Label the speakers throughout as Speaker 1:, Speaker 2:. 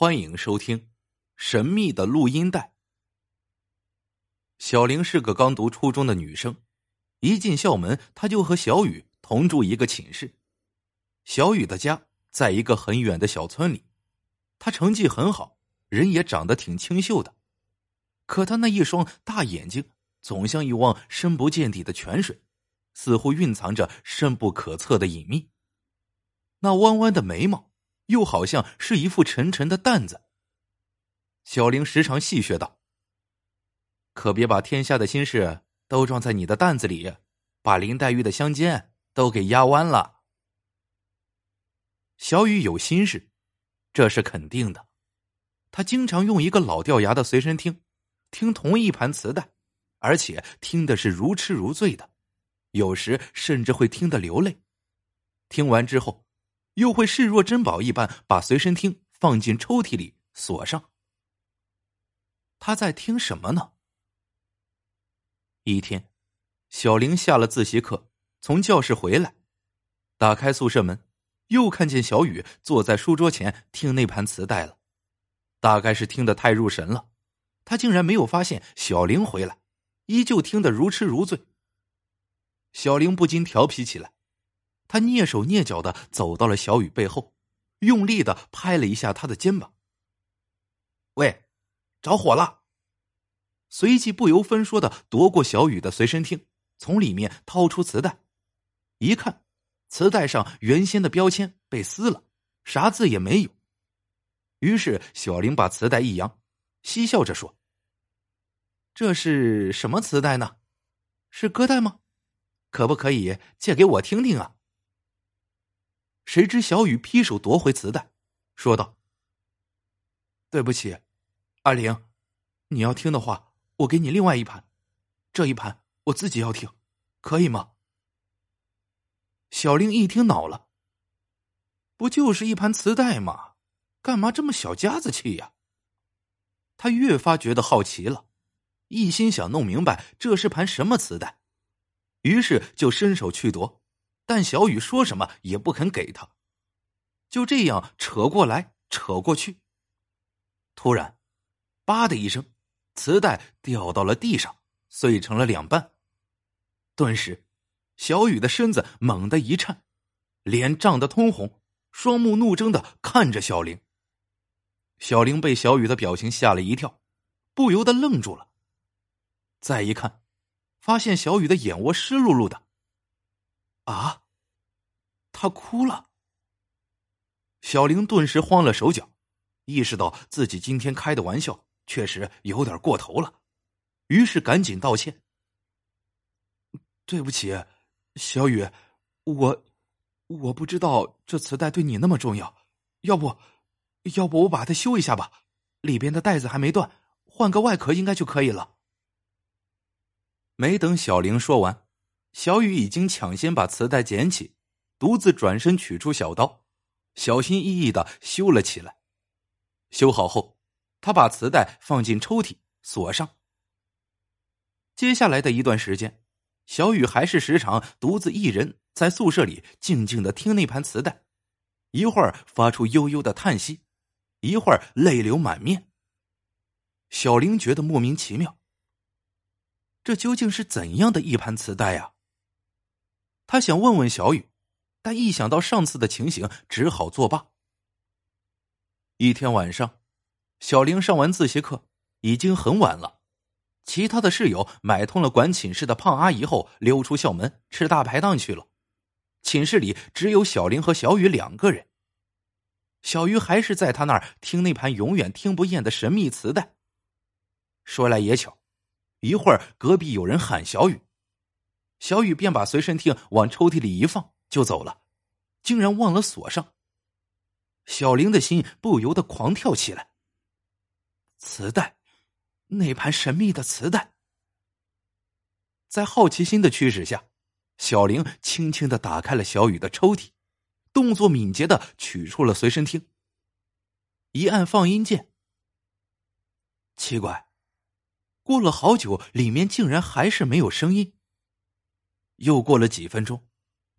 Speaker 1: 欢迎收听《神秘的录音带》。小玲是个刚读初中的女生，一进校门，她就和小雨同住一个寝室。小雨的家在一个很远的小村里，她成绩很好，人也长得挺清秀的，可她那一双大眼睛总像一汪深不见底的泉水，似乎蕴藏着深不可测的隐秘。那弯弯的眉毛。又好像是一副沉沉的担子。小玲时常戏谑道：“可别把天下的心事都装在你的担子里，把林黛玉的香肩都给压弯了。”小雨有心事，这是肯定的。他经常用一个老掉牙的随身听，听同一盘磁带，而且听的是如痴如醉的，有时甚至会听得流泪。听完之后。又会视若珍宝一般把随身听放进抽屉里锁上。他在听什么呢？一天，小玲下了自习课，从教室回来，打开宿舍门，又看见小雨坐在书桌前听那盘磁带了。大概是听得太入神了，他竟然没有发现小玲回来，依旧听得如痴如醉。小玲不禁调皮起来。他蹑手蹑脚的走到了小雨背后，用力的拍了一下他的肩膀。喂，着火了！随即不由分说的夺过小雨的随身听，从里面掏出磁带，一看，磁带上原先的标签被撕了，啥字也没有。于是小玲把磁带一扬，嬉笑着说：“这是什么磁带呢？是歌带吗？可不可以借给我听听啊？”谁知小雨劈手夺回磁带，说道：“对不起，阿玲，你要听的话，我给你另外一盘，这一盘我自己要听，可以吗？”小玲一听恼了，不就是一盘磁带吗？干嘛这么小家子气呀？他越发觉得好奇了，一心想弄明白这是盘什么磁带，于是就伸手去夺。但小雨说什么也不肯给他，就这样扯过来扯过去。突然，叭的一声，磁带掉到了地上，碎成了两半。顿时，小雨的身子猛地一颤，脸涨得通红，双目怒睁的看着小玲。小玲被小雨的表情吓了一跳，不由得愣住了。再一看，发现小雨的眼窝湿漉漉的。啊！他哭了。小玲顿时慌了手脚，意识到自己今天开的玩笑确实有点过头了，于是赶紧道歉：“对不起，小雨，我我不知道这磁带对你那么重要，要不要不我把它修一下吧？里边的带子还没断，换个外壳应该就可以了。”没等小玲说完。小雨已经抢先把磁带捡起，独自转身取出小刀，小心翼翼的修了起来。修好后，他把磁带放进抽屉，锁上。接下来的一段时间，小雨还是时常独自一人在宿舍里静静的听那盘磁带，一会儿发出悠悠的叹息，一会儿泪流满面。小玲觉得莫名其妙，这究竟是怎样的一盘磁带呀？他想问问小雨，但一想到上次的情形，只好作罢。一天晚上，小玲上完自习课，已经很晚了。其他的室友买通了管寝室的胖阿姨后，溜出校门吃大排档去了。寝室里只有小玲和小雨两个人。小鱼还是在他那儿听那盘永远听不厌的神秘磁带。说来也巧，一会儿隔壁有人喊小雨。小雨便把随身听往抽屉里一放，就走了，竟然忘了锁上。小玲的心不由得狂跳起来。磁带，那盘神秘的磁带。在好奇心的驱使下，小玲轻轻的打开了小雨的抽屉，动作敏捷的取出了随身听。一按放音键，奇怪，过了好久，里面竟然还是没有声音。又过了几分钟，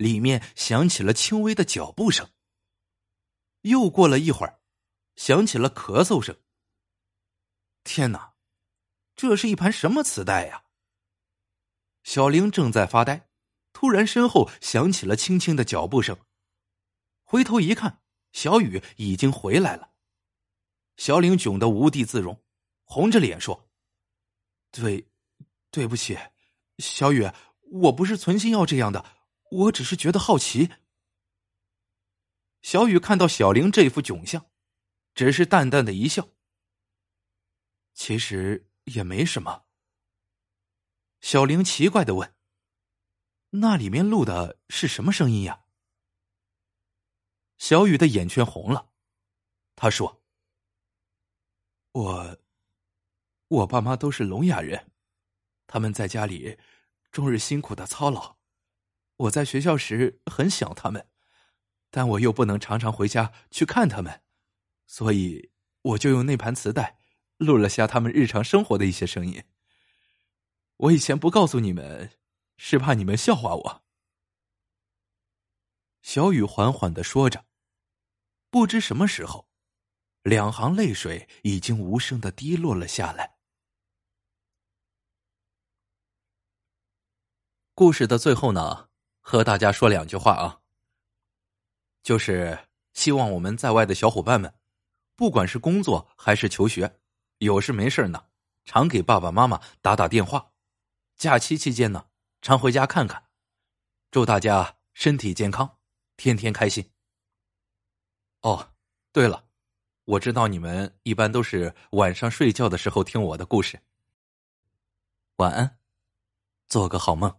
Speaker 1: 里面响起了轻微的脚步声。又过了一会儿，响起了咳嗽声。天哪，这是一盘什么磁带呀？小玲正在发呆，突然身后响起了轻轻的脚步声，回头一看，小雨已经回来了。小玲窘得无地自容，红着脸说：“对，对不起，小雨，我不是存心要这样的，我只是觉得好奇。”小雨看到小玲这副窘相，只是淡淡的一笑。其实也没什么。小玲奇怪的问：“那里面录的是什么声音呀？”小雨的眼圈红了，他说：“我，我爸妈都是聋哑人，他们在家里终日辛苦的操劳，我在学校时很想他们，但我又不能常常回家去看他们，所以我就用那盘磁带录了下他们日常生活的一些声音。”我以前不告诉你们，是怕你们笑话我。小雨缓缓的说着，不知什么时候，两行泪水已经无声的滴落了下来。故事的最后呢，和大家说两句话啊，就是希望我们在外的小伙伴们，不管是工作还是求学，有事没事呢，常给爸爸妈妈打打电话。假期期间呢，常回家看看。祝大家身体健康，天天开心。哦，对了，我知道你们一般都是晚上睡觉的时候听我的故事。晚安，做个好梦。